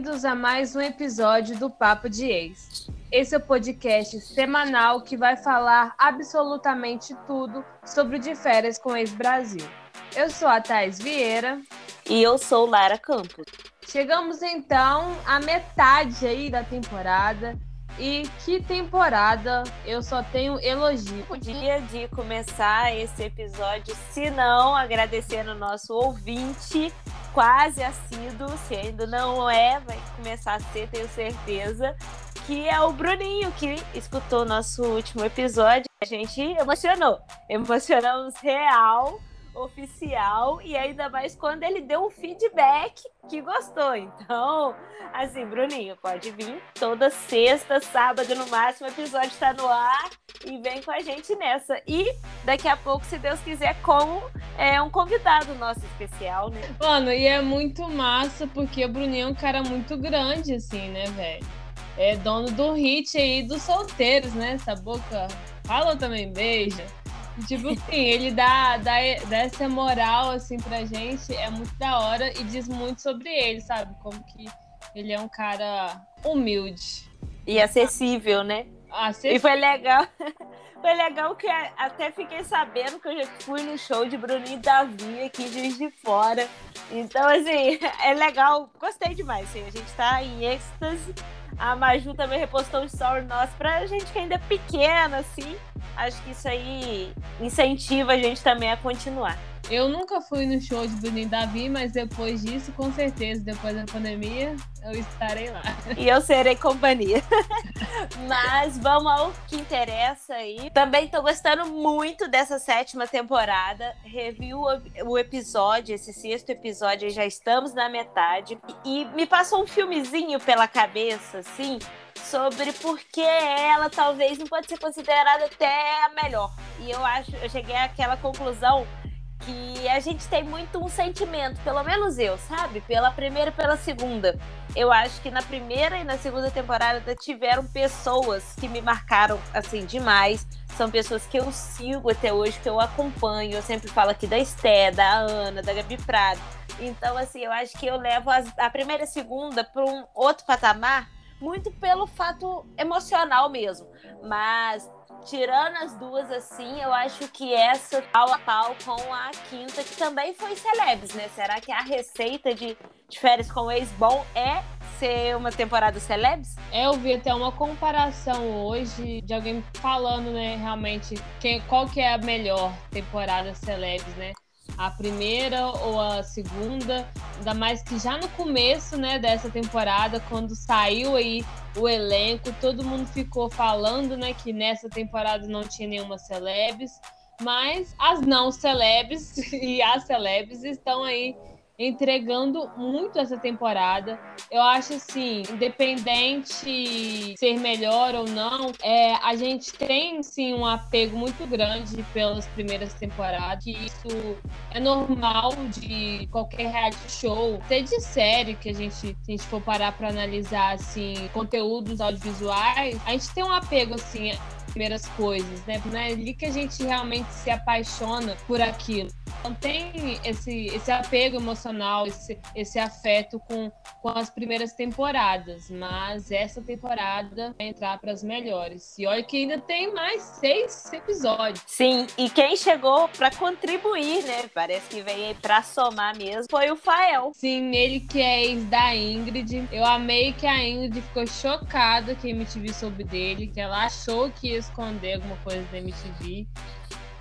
Bem-vindos a mais um episódio do Papo de Ex. Esse é o podcast semanal que vai falar absolutamente tudo sobre o de férias com ex-Brasil. Eu sou a Thais Vieira. E eu sou Lara Campos. Chegamos então à metade aí da temporada. E que temporada! Eu só tenho elogio. Podia de começar esse episódio, se não agradecendo o nosso ouvinte, quase assíduo, se ainda não é, vai começar a ser, tenho certeza, que é o Bruninho, que escutou nosso último episódio. A gente emocionou. Emocionamos real oficial e ainda mais quando ele deu um feedback que gostou. Então, assim, Bruninho, pode vir toda sexta, sábado no máximo, o episódio está no ar e vem com a gente nessa. E daqui a pouco, se Deus quiser, como é um convidado nosso especial, né? Mano, e é muito massa porque o Bruninho é um cara muito grande, assim, né, velho? É dono do hit aí dos solteiros, né? Essa boca fala também, beija. Tipo assim, ele dá, dá, dá essa moral, assim, pra gente, é muito da hora e diz muito sobre ele, sabe? Como que ele é um cara humilde. E acessível, né? Acessível. E foi legal. Foi legal que até fiquei sabendo que eu já fui no show de Bruninho Davi aqui de Juiz de Fora. Então, assim, é legal. Gostei demais. Assim, a gente tá em êxtase. A Maju também repostou um story nosso pra gente que ainda é pequena, assim acho que isso aí incentiva a gente também a continuar. Eu nunca fui no show de Bruninho Davi, mas depois disso, com certeza, depois da pandemia, eu estarei lá. E eu serei companhia. mas vamos ao que interessa aí. Também estou gostando muito dessa sétima temporada. Revi o episódio, esse sexto episódio, já estamos na metade. E me passou um filmezinho pela cabeça, assim, sobre por que ela talvez não pode ser considerada até a melhor. E eu acho, eu cheguei àquela conclusão que a gente tem muito um sentimento, pelo menos eu, sabe? Pela primeira e pela segunda. Eu acho que na primeira e na segunda temporada tiveram pessoas que me marcaram assim demais. São pessoas que eu sigo até hoje, que eu acompanho. Eu sempre falo aqui da Esté, da Ana, da Gabi Prado. Então, assim, eu acho que eu levo as, a primeira e a segunda para um outro patamar muito pelo fato emocional mesmo. Mas tirando as duas assim, eu acho que essa pau a pau com a quinta, que também foi celebres, né? Será que a receita de, de férias com ex-bom é ser uma temporada celebs? É, eu vi até uma comparação hoje de alguém falando, né, realmente, quem, qual que é a melhor temporada celebs, né? A primeira ou a segunda, ainda mais que já no começo, né, dessa temporada, quando saiu aí o elenco, todo mundo ficou falando, né, que nessa temporada não tinha nenhuma celebs, mas as não celebs e as celebs estão aí entregando muito essa temporada. Eu acho assim, independente ser melhor ou não, é, a gente tem sim um apego muito grande pelas primeiras temporadas, que isso é normal de qualquer reality show, até de série que a gente, se a gente for parar para analisar assim, conteúdos audiovisuais, a gente tem um apego assim primeiras coisas, né? Não é ali que a gente realmente se apaixona por aquilo. Então tem esse, esse apego emocional, esse, esse afeto com, com as primeiras temporadas, mas essa temporada vai entrar para as melhores. E olha que ainda tem mais seis episódios. Sim, e quem chegou para contribuir, né? Parece que veio para somar mesmo, foi o Fael. Sim, ele que é ex da Ingrid. Eu amei que a Ingrid ficou chocada que a MTV soube dele, que ela achou que esconder alguma coisa da MTV.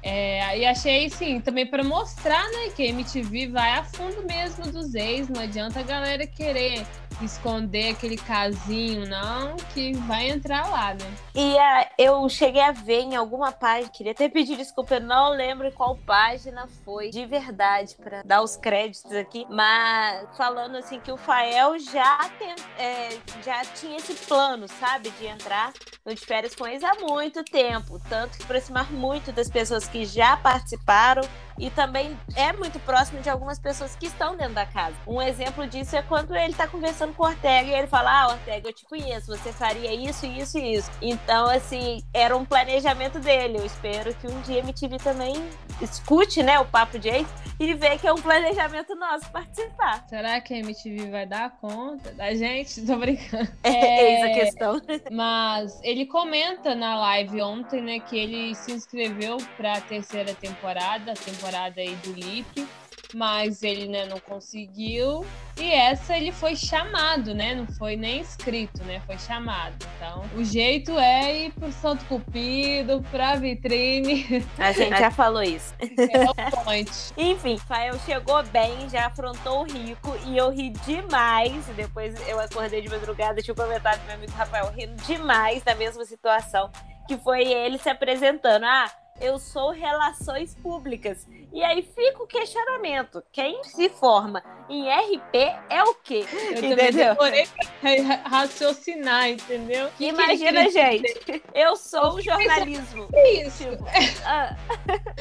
É, e achei, sim, também para mostrar, né, que a MTV vai a fundo mesmo dos ex, não adianta a galera querer esconder aquele casinho, não, que vai entrar lá, né? E uh, eu cheguei a ver em alguma página, queria até pedir desculpa, eu não lembro qual página foi, de verdade, para dar os créditos aqui, mas falando assim que o Fael já, tem, é, já tinha esse plano, sabe, de entrar no de férias com eles há muito tempo, tanto que aproximar muito das pessoas que já participaram e também é muito próximo de algumas pessoas que estão dentro da casa. Um exemplo disso é quando ele está conversando com o Ortega e ele fala: Ah, Ortega, eu te conheço, você faria isso, isso e isso. Então, assim, era um planejamento dele. Eu espero que um dia a MTV também escute, né, o papo de ex e vê que é um planejamento nosso participar. Será que a MTV vai dar conta da gente? Tô brincando. É, Eis a questão. Mas ele comenta na live ontem, né, que ele se inscreveu para a terceira temporada, a temporada aí do Lip mas ele né, não conseguiu. E essa ele foi chamado, né? Não foi nem inscrito, né? Foi chamado. Então, o jeito é ir pro Santo Cupido, pra vitrine. A gente já falou isso. É. Enfim, Fael chegou bem, já afrontou o Rico e eu ri demais. Depois eu acordei de madrugada, tinha comentário do meu amigo Rafael rindo demais da mesma situação, que foi ele se apresentando. Ah, eu sou relações públicas. E aí fica o questionamento: quem se forma em RP é o quê? Eu entendeu? Raciocinar, entendeu? Que Imagina, que gente, eu sou o jornalismo. Que isso? Tipo, ah,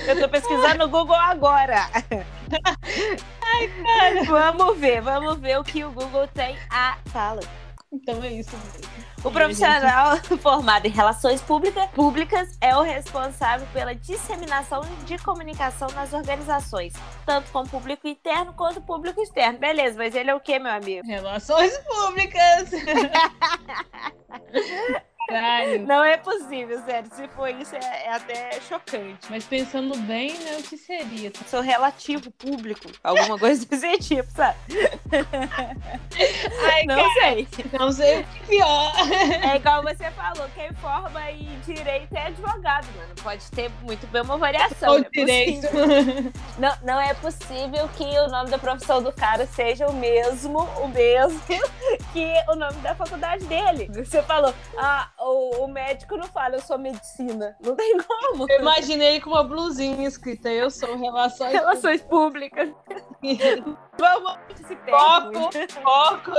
eu tô pesquisando no Google agora. Ai, cara. Vamos ver, vamos ver o que o Google tem a fala. Então é isso mesmo. O profissional gente... formado em relações pública, públicas é o responsável pela disseminação de comunicação nas organizações, tanto com o público interno quanto o público externo. Beleza, mas ele é o que, meu amigo? Relações públicas! Caralho. Não é possível, sério. Se for isso, é, é, até chocante. Mas pensando bem, né, o que seria? Sou relativo público. Alguma coisa desse tipo, sabe? Ai, não cara, sei. Não sei o que pior. É igual você falou, quem forma em direito é advogado, mano. Pode ter muito bem uma variação. O é direito. Não, não é possível que o nome da profissão do cara seja o mesmo, o mesmo que o nome da faculdade dele. Você falou, ah, o, o, médico não fala, eu sou medicina. Não tem como. Eu imaginei com uma blusinha escrita, eu sou relações, relações públicas. Vamos se Foco, foco.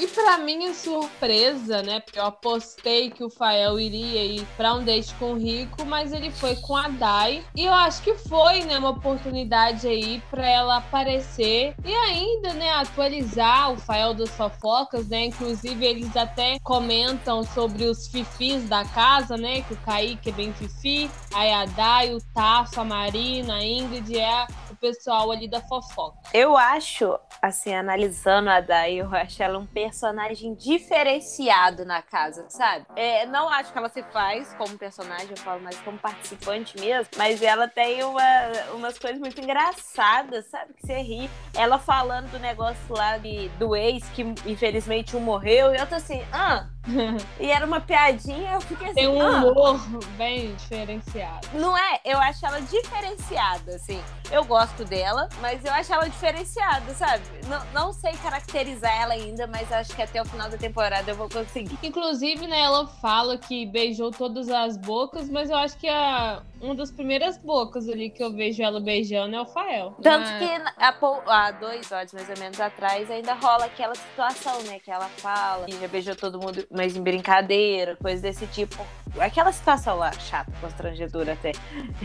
E para minha surpresa, né? Porque eu apostei que o Fael iria ir para um date com o Rico, mas ele foi com a Dai. E eu acho que foi, né, uma oportunidade aí para ela aparecer e ainda, né, atualizar o Fael das fofocas, né? Inclusive eles até comentam sobre os fifis da casa, né? Que o Kaique é bem fifi, aí a Dai, o Tafa, a Marina, a Ingrid é pessoal ali da fofoca. Eu acho, assim, analisando a Dai, eu acho ela um personagem diferenciado na casa, sabe? É, não acho que ela se faz como personagem, eu falo mais como participante mesmo, mas ela tem uma, umas coisas muito engraçadas, sabe? Que você ri. Ela falando do negócio lá de, do ex, que infelizmente um morreu, e eu tô assim, ah, e era uma piadinha, eu fiquei assim. Tem um ah. humor bem diferenciado. Não é? Eu acho ela diferenciada, assim. Eu gosto dela, mas eu acho ela diferenciada, sabe? Não, não sei caracterizar ela ainda, mas acho que até o final da temporada eu vou conseguir. Inclusive, né, ela fala que beijou todas as bocas, mas eu acho que a, uma das primeiras bocas ali que eu vejo ela beijando é o Fael. Tanto ah. que há, há dois episódios mais ou menos atrás ainda rola aquela situação, né? Que ela fala que já beijou todo mundo mas em brincadeira, coisas desse tipo. Aquela situação lá, chata, constrangedora até.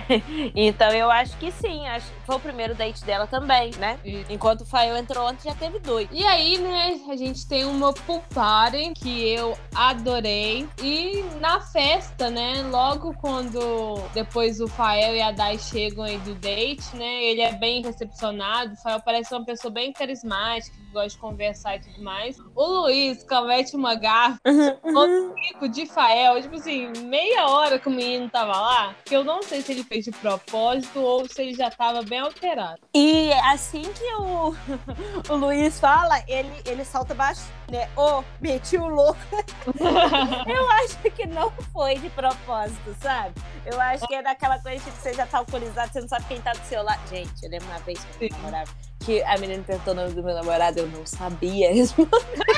então eu acho que sim, acho que foi o primeiro date dela também, né? Isso. Enquanto o Fael entrou ontem, já teve dois. E aí, né, a gente tem uma pool party que eu adorei. E na festa, né, logo quando depois o Fael e a Dai chegam aí do date, né, ele é bem recepcionado. O Fael parece uma pessoa bem carismática, que gosta de conversar e tudo mais. O Luiz comete uma gafa Uhum. Rico de Fael, tipo assim, meia hora que o menino tava lá, que eu não sei se ele fez de propósito ou se ele já tava bem alterado. E assim que o, o Luiz fala, ele, ele salta baixo, né? Ô, oh, meti o louco. eu acho que não foi de propósito, sabe? Eu acho que é daquela coisa que você já tá alcoolizado, você não sabe quem tá do seu lado. Gente, eu lembro uma vez que eu namorava que a menina tentou o nome do meu namorado, eu não sabia responder.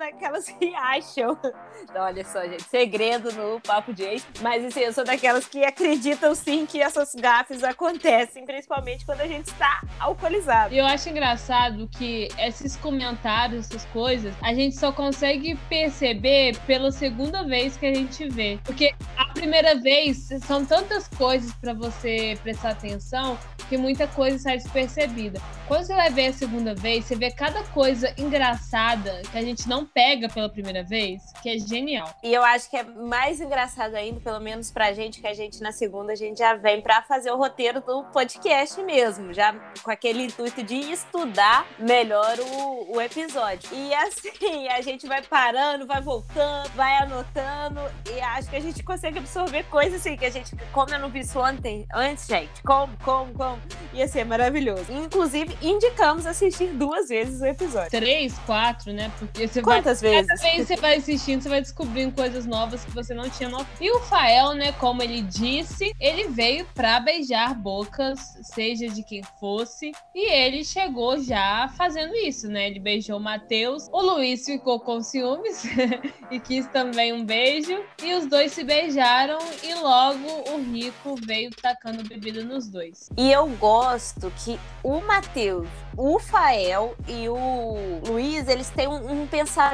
daquelas que acham. Então, olha só, gente, segredo no papo de ex, mas assim, eu sou daquelas que acreditam sim que essas gafes acontecem, principalmente quando a gente está alcoolizado. Eu acho engraçado que esses comentários, essas coisas, a gente só consegue perceber pela segunda vez que a gente vê. Porque a primeira vez são tantas coisas para você prestar atenção porque muita coisa sai despercebida. Quando você vai ver a segunda vez, você vê cada coisa engraçada que a gente não pega pela primeira vez, que é genial. E eu acho que é mais engraçado ainda, pelo menos pra gente, que a gente na segunda a gente já vem pra fazer o roteiro do podcast mesmo, já com aquele intuito de estudar melhor o, o episódio. E assim, a gente vai parando, vai voltando, vai anotando, e acho que a gente consegue absorver coisas assim, que a gente, como eu não vi isso ontem, antes, gente, como, como, como, ia ser maravilhoso. Inclusive, indicamos assistir duas vezes o episódio. Três, quatro, né? Porque você Quantas vai, vezes? Cada vez você vai assistindo, você vai descobrindo coisas novas que você não tinha notado. E o Fael, né, como ele disse, ele veio pra beijar bocas, seja de quem fosse, e ele chegou já fazendo isso, né? Ele beijou o Matheus, o Luiz ficou com ciúmes e quis também um beijo, e os dois se beijaram e logo o Rico veio tacando bebida nos dois. E eu gosto que o Matheus, o Fael e o Luiz, eles têm um, um pensamento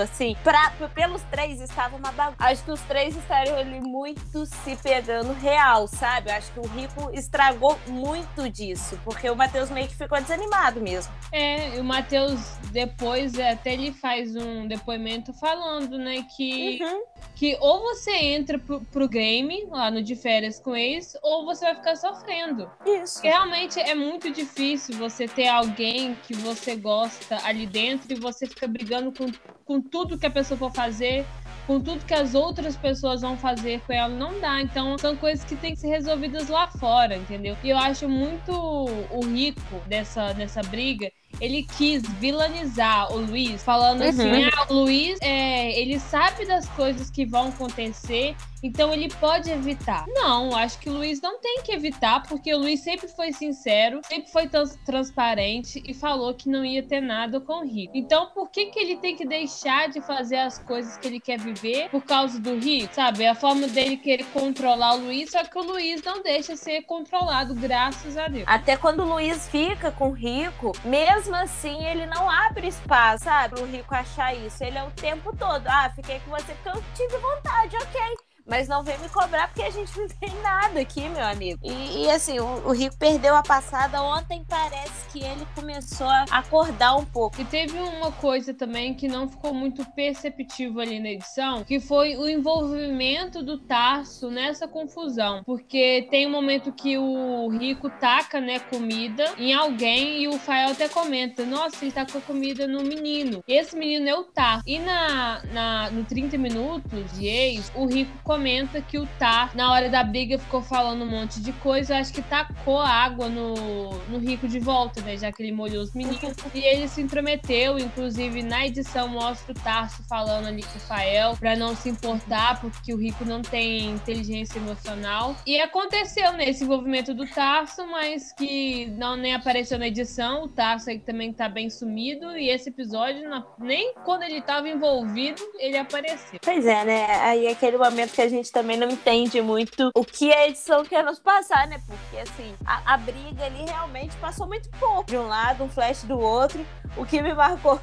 assim, pra, pelos três estava uma bagunça. Acho que os três estariam ali muito se pegando real, sabe? Acho que o Rico estragou muito disso, porque o Matheus meio que ficou desanimado mesmo. É, e o Matheus depois até ele faz um depoimento falando, né, que, Uhum. Que ou você entra pro, pro game lá no de férias com eles, ou você vai ficar sofrendo. Isso. Porque realmente é muito difícil você ter alguém que você gosta ali dentro e você fica brigando com, com tudo que a pessoa for fazer, com tudo que as outras pessoas vão fazer com ela. Não dá. Então são coisas que têm que ser resolvidas lá fora, entendeu? E eu acho muito o rico dessa, dessa briga. Ele quis vilanizar o Luiz, falando Uhum. assim: ah, o Luiz, é, ele sabe das coisas que vão acontecer, então ele pode evitar. Não, acho que o Luiz não tem que evitar, porque o Luiz sempre foi sincero, sempre foi trans- transparente e falou que não ia ter nada com o Rico. Então por que, que ele tem que deixar de fazer as coisas que ele quer viver por causa do Rico? Sabe? É a forma dele querer controlar o Luiz, só que o Luiz não deixa ser controlado, graças a Deus. Até quando o Luiz fica com o Rico, mesmo assim ele não abre espaço, sabe? O Rico achar isso. Ele é o tempo todo. Ah, fiquei com você porque eu tive vontade, ok. Mas não vem me cobrar porque a gente não tem nada aqui, meu amigo. E, e, assim, o, o Rico perdeu a passada. Ontem parece que ele começou a acordar um pouco. E teve uma coisa também que não ficou muito perceptível ali na edição, que foi o envolvimento do Tarso nessa confusão. Porque tem um momento que o Rico taca, né, comida em alguém e o Fael até comenta: Nossa, ele tacou comida no menino. E esse menino é o Tarso. E na, na, no 30 minutos de ex, o Rico comenta que o Tarso, na hora da briga, ficou falando um monte de coisa. Eu acho que tacou água no, no Rico de volta, né? Já que ele molhou os meninos. E ele se intrometeu, inclusive na edição mostra o Tarso falando ali com o Fael pra não se importar, porque o Rico não tem inteligência emocional. E aconteceu, né, envolvimento do Tarso, mas que não nem apareceu na edição. O Tarso aí também tá bem sumido. E esse episódio, nem quando ele tava envolvido, ele apareceu. Pois é, né? Aí é aquele momento que a gente também não entende muito o que a edição quer nos passar, né? Porque, assim, a, a briga ali realmente passou muito pouco. De um lado, um flash do outro. O que me marcou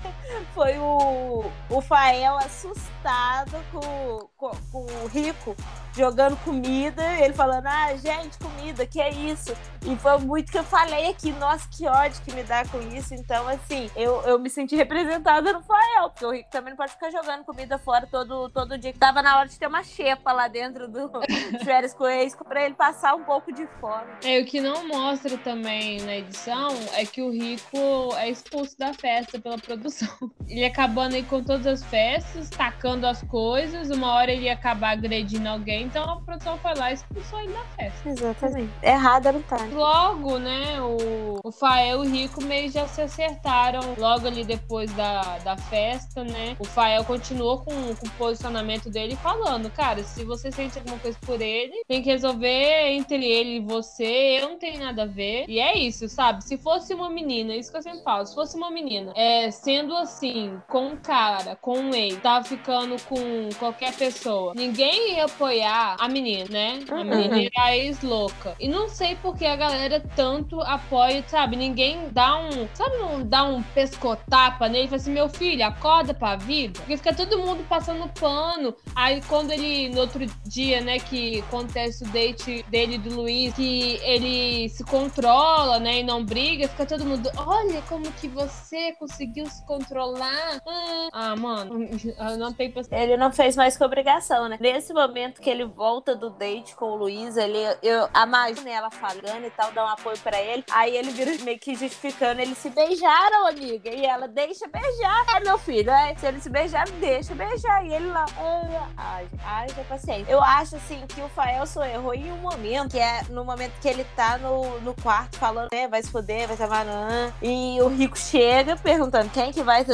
foi o, o Fael assustado com, com, com o Rico jogando comida. Ele falando, ah, gente, comida, que é isso? E foi muito que eu falei aqui, nossa, que ódio que me dá com isso. Então, assim, eu, eu me senti representada no Fael, porque o Rico também não pode ficar jogando comida fora todo, todo dia. Tava na hora de ter uma xepa lá dentro do de férias com o ex, pra ele passar um pouco de fome. É, o que não mostra também na edição é que o Rico é expulso da festa pela produção. Ele acabando aí com todas as festas, tacando as coisas, uma hora ele ia acabar agredindo alguém, então a produção foi lá e expulsou ele da festa. Exatamente. Errada não tá. né? Logo, né, o, o Fael e o Rico meio já se acertaram logo ali depois da, da festa, né? O Fael continuou com, com o posicionamento dele falando, cara, se você sente alguma coisa por ele, tem que resolver entre ele e você, eu não tenho nada a ver. E é isso, sabe? Se fosse uma menina, isso que eu sempre falo, se fosse uma menina, é, sendo assim, com um cara, com um ex, tava ficando com qualquer pessoa, ninguém ia apoiar a menina, né? A Uhum. menina era a ex-louca. E não sei por que a galera tanto apoia, sabe? Ninguém dá um, sabe, não dá um pescotapa nele e fala assim: meu filho, acorda pra vida. Porque fica todo mundo passando pano. Aí quando ele ele, no outro dia, né, que acontece o date dele do Luiz, que ele se controla, né, e não briga, fica todo mundo, olha como que você conseguiu se controlar. Ah, mano, não tem Ele não fez mais que obrigação, né? Nesse momento que ele volta do date com o Luiz, ele, eu, a né, ela falando e tal, dá um apoio pra ele, aí ele vira meio que justificando, eles se beijaram, amiga, e ela deixa beijar, é meu filho, é, se eles se beijaram, deixa beijar, e ele lá, ai, ai, já paciência. Eu acho, assim, que o Faelson errou em um momento, que é no momento que ele tá no, no quarto falando, né, vai se fuder, vai se amarrar, e o Rico chega perguntando quem que vai,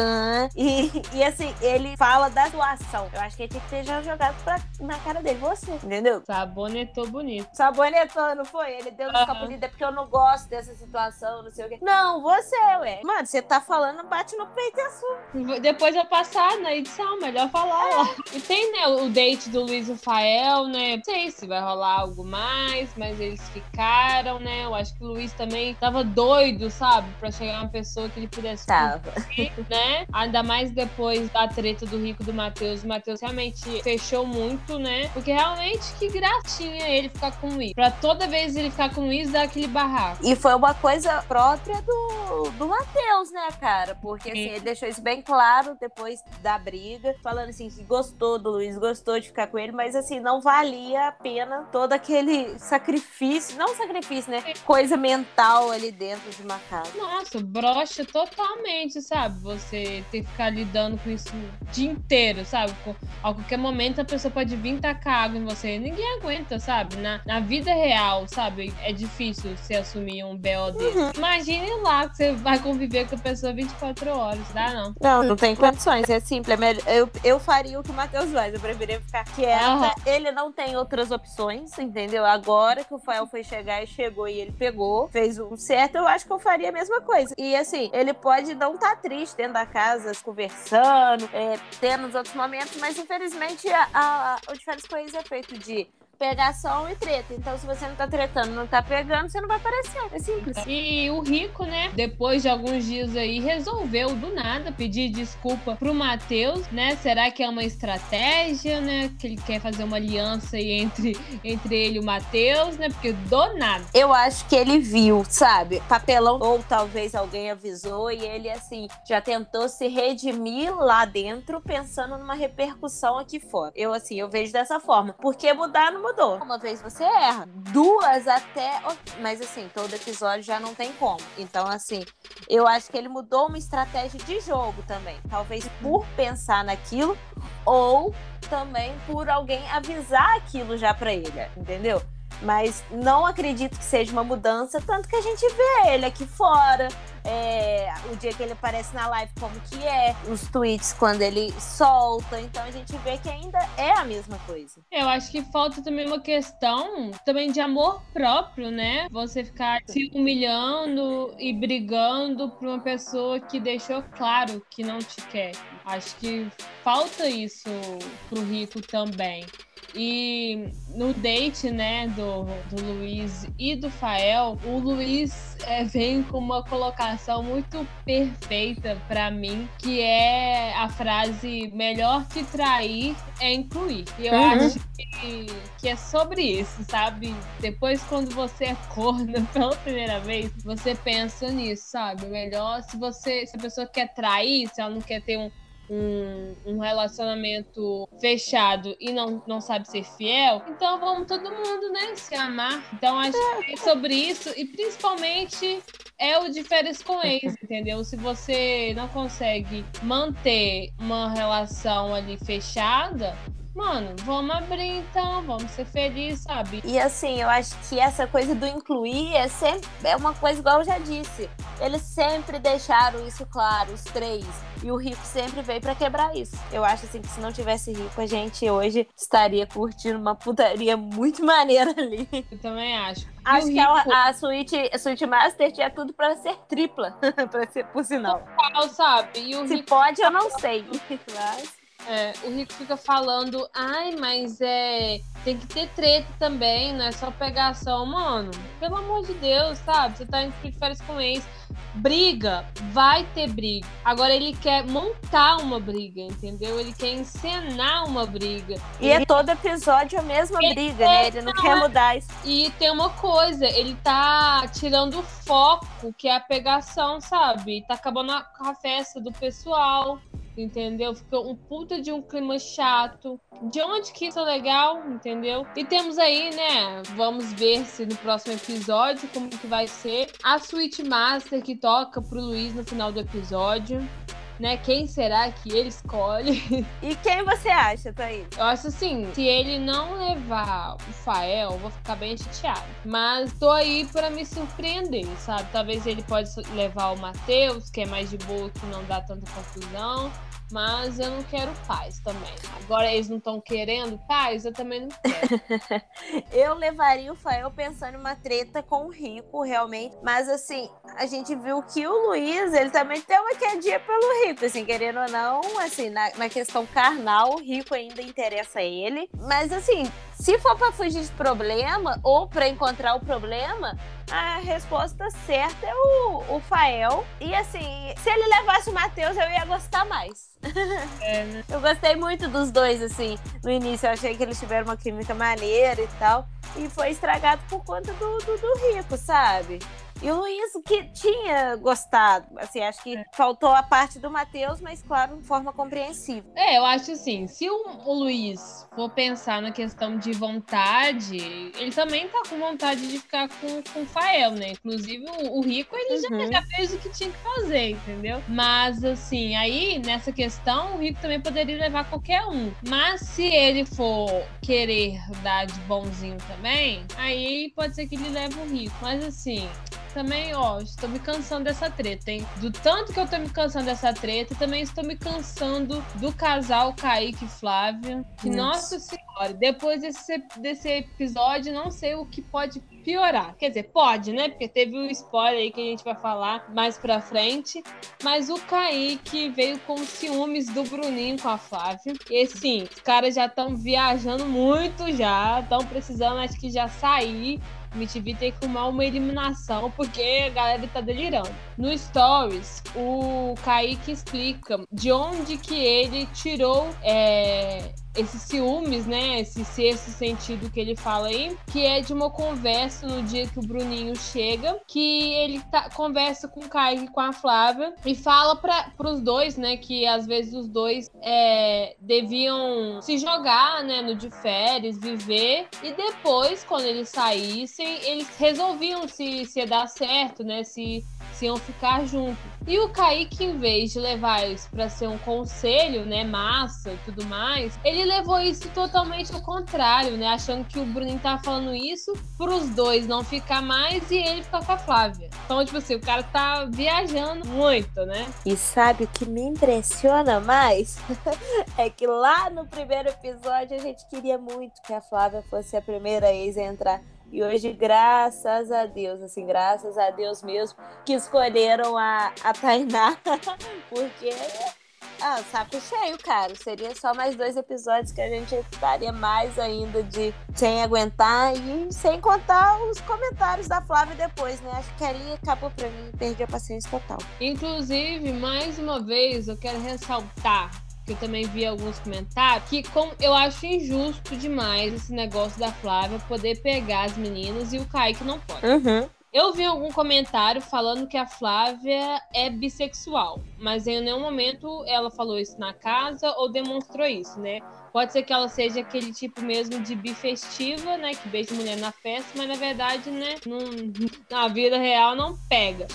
e, e assim, ele fala da doação. Eu acho que ele tinha que ter já jogado pra, na cara dele, você, entendeu? Sabonetou bonito. Sabonetou, não foi? Ele deu uma uhum. é porque eu não gosto dessa situação, não sei o quê. Não, você, ué. Mano, você tá falando, bate no peito e assume. Depois eu passar na edição, melhor falar é. lá. E tem, né, o date do Luiz Rafael, né? Não sei se vai rolar algo mais, mas eles ficaram, né? Eu acho que o Luiz também tava doido, sabe? Pra chegar uma pessoa que ele pudesse tava. Curtir, né? Ainda mais depois da treta do Rico do Matheus. O Matheus realmente fechou muito, né? Porque realmente que gracinha ele ficar com o Luiz. Pra toda vez ele ficar com o Luiz, dar aquele barraco. E foi uma coisa própria do, do Matheus, né, cara? Porque assim, ele deixou isso bem claro depois da briga, falando assim que gostou do Luiz, gostou de ficar com ele, mas assim, não valia a pena todo aquele sacrifício, não sacrifício, né? Coisa mental ali dentro de uma casa. Nossa, brocha totalmente, sabe? Você ter que ficar lidando com isso o dia inteiro, sabe? A qualquer momento a pessoa pode vir tacar água em você. Ninguém aguenta, sabe? Na, na vida real, sabe? É difícil você assumir um BO desse. Uhum. Imagine lá que você vai conviver com a pessoa 24 horas, dá não? Não, não tem condições, é simples. É eu, eu faria o que o Matheus faz, eu preferia ficar quieta. Uhum. Ele não tem outras opções, entendeu? Agora que o Fael foi chegar e chegou e ele pegou, fez um certo, eu acho que eu faria a mesma coisa. E assim, ele pode não estar tá triste dentro da casa, conversando, é, tendo os outros momentos, mas infelizmente a, a, a, o diferença com eles é feito de pegação e treta. Então, se você não tá tretando, não tá pegando, você não vai aparecer. É simples. E o Rico, né, depois de alguns dias aí, resolveu do nada pedir desculpa pro Matheus, né? Será que é uma estratégia, né? Que ele quer fazer uma aliança aí entre, entre ele e o Matheus, né? Porque do nada. Eu acho que ele viu, sabe? Papelão, ou talvez alguém avisou e ele, assim, já tentou se redimir lá dentro, pensando numa repercussão aqui fora. Eu, assim, eu vejo dessa forma. Porque mudar não mudou. Uma vez você erra, duas até. Mas assim, todo episódio já não tem como. Então, assim, eu acho que ele mudou uma estratégia de jogo também. Talvez por pensar naquilo ou também por alguém avisar aquilo já para ele, entendeu? Mas não acredito que seja uma mudança, tanto que a gente vê ele aqui fora, é, o dia que ele aparece na live, como que é, os tweets quando ele solta. Então a gente vê que ainda é a mesma coisa. Eu acho que falta também uma questão também de amor próprio, né? Você ficar se humilhando e brigando por uma pessoa que deixou claro que não te quer. Acho que falta isso pro Rico também. E no date, né, do, do Luiz e do Fael, o Luiz é, vem com uma colocação muito perfeita para mim, que é a frase melhor que trair é incluir. E eu uhum. acho que, que é sobre isso, sabe? Depois, quando você é corna pela primeira vez, você pensa nisso, sabe? Melhor se você, se a pessoa quer trair, se ela não quer ter um um, um, relacionamento fechado e não, não sabe ser fiel, então vamos todo mundo, né, se amar. Então acho que é sobre isso e principalmente é o de férias com ex, entendeu? Se você não consegue manter uma relação ali fechada, Mano, vamos abrir então, vamos ser felizes, sabe? E assim, eu acho que essa coisa do incluir é sempre é uma coisa igual eu já disse. Eles sempre deixaram isso claro, os três. E o Rico sempre veio para quebrar isso. Eu acho assim que se não tivesse Rico, a gente hoje estaria curtindo uma putaria muito maneira ali. Eu também acho. Acho que Rico... a, a, Suite, a Suite Master tinha tudo para ser tripla, para ser por sinal. Total, sabe? Se Rico... pode, eu não sei. Mas... É, o Rico fica falando, ai, mas é. Tem que ter treta também, não é só pegação, mano. Pelo amor de Deus, sabe? Você tá indo de férias com ex. briga, vai ter briga. Agora ele quer montar uma briga, entendeu? Ele quer encenar uma briga. E é todo episódio a mesma ele briga, né? Ele não, não quer mudar isso. E tem uma coisa, ele tá tirando o foco, que é a pegação, sabe? Tá acabando com a festa do pessoal entendeu? Ficou um puta de um clima chato. De onde que isso é legal, entendeu? E temos aí, né? Vamos ver se no próximo episódio como que vai ser a Switch Master que toca pro Luiz no final do episódio né? Quem será que ele escolhe? E quem você acha, Thaís? Eu acho assim, se ele não levar o Fael, eu vou ficar bem chateado. Mas tô aí para me surpreender, sabe? Talvez ele pode levar o Matheus, que é mais de boa, que não dá tanta confusão. Mas eu não quero paz também. Agora eles não estão querendo paz, eu também não quero. eu levaria o Fael pensando em uma treta com o Rico, realmente. Mas assim, a gente viu que o Luiz, ele também tem uma quedinha pelo Rico, assim, querendo ou não, assim, na, na questão carnal, o Rico ainda interessa a ele. Mas assim, se for para fugir de problema ou para encontrar o problema, a resposta certa é o, o Fael. E assim, se ele levasse o Matheus, eu ia gostar mais. É, né? Eu gostei muito dos dois, assim. No início eu achei que eles tiveram uma química maneira e tal. E foi estragado por conta do, do, do Rico, sabe? E o Luiz, que tinha gostado, assim, acho que é. faltou a parte do Matheus, mas claro, de forma compreensível. É, eu acho assim, se o, o, Luiz for pensar na questão de vontade, ele também tá com vontade de ficar com, com o Fael, né? Inclusive, o, o Rico, ele uhum. já, já fez o que tinha que fazer, entendeu? Mas, assim, aí, nessa questão, o Rico também poderia levar qualquer um. Mas se ele for querer dar de bonzinho também, aí pode ser que ele leve o Rico. Mas, assim, também, ó, estou me cansando dessa treta, hein? Do tanto que eu tô me cansando dessa treta, também estou me cansando do casal Kaique e Flávia. Que, nossa senhora, depois desse, desse episódio, não sei o que pode piorar. Quer dizer, pode, né? Porque teve o um spoiler aí que a gente vai falar mais pra frente. Mas o Kaique veio com ciúmes do Bruninho com a Flávia. E sim, os caras já estão viajando muito já. Estão precisando, acho que já sair o MTV tem que arrumar uma eliminação porque a galera tá delirando. No Stories, o Kaique explica de onde que ele tirou é, esses ciúmes, né? Esse sexto sentido que ele fala aí, que é de uma conversa no dia que o Bruninho chega, que ele tá, conversa com o Kaique com a Flávia e fala para os dois, né, que às vezes os dois é, deviam se jogar, né, no de férias, viver e depois, quando eles saíssem, eles resolviam se, se ia dar certo, né, se, se iam ficar juntos. E o Kaique, em vez de levar isso para ser um conselho, né, massa e tudo mais, ele levou isso totalmente ao contrário, né, achando que o Bruninho tava falando isso pros dois não ficar mais e ele ficar com a Flávia. Então, tipo assim, o cara tá viajando muito, né? E sabe o que me impressiona mais? é que lá no primeiro episódio a gente queria muito que a Flávia fosse a primeira ex a entrar e hoje, graças a Deus, assim, graças a Deus mesmo, que escolheram a, a Tainá, porque ah, saco cheio, cara. Seria só mais dois episódios que a gente estaria mais ainda de sem aguentar e sem contar os comentários da Flávia depois, né? Acho que ali acabou pra mim, perdi a paciência total. Inclusive, mais uma vez, eu quero ressaltar eu também vi alguns comentários, que com, eu acho injusto demais esse negócio da Flávia poder pegar as meninas e o Kaique não pode. Uhum. Eu vi algum comentário falando que a Flávia é bissexual, mas em nenhum momento ela falou isso na casa ou demonstrou isso, né? Pode ser que ela seja aquele tipo mesmo de bifestiva, né? Que beija mulher na festa, mas na verdade, né? na vida real não pega.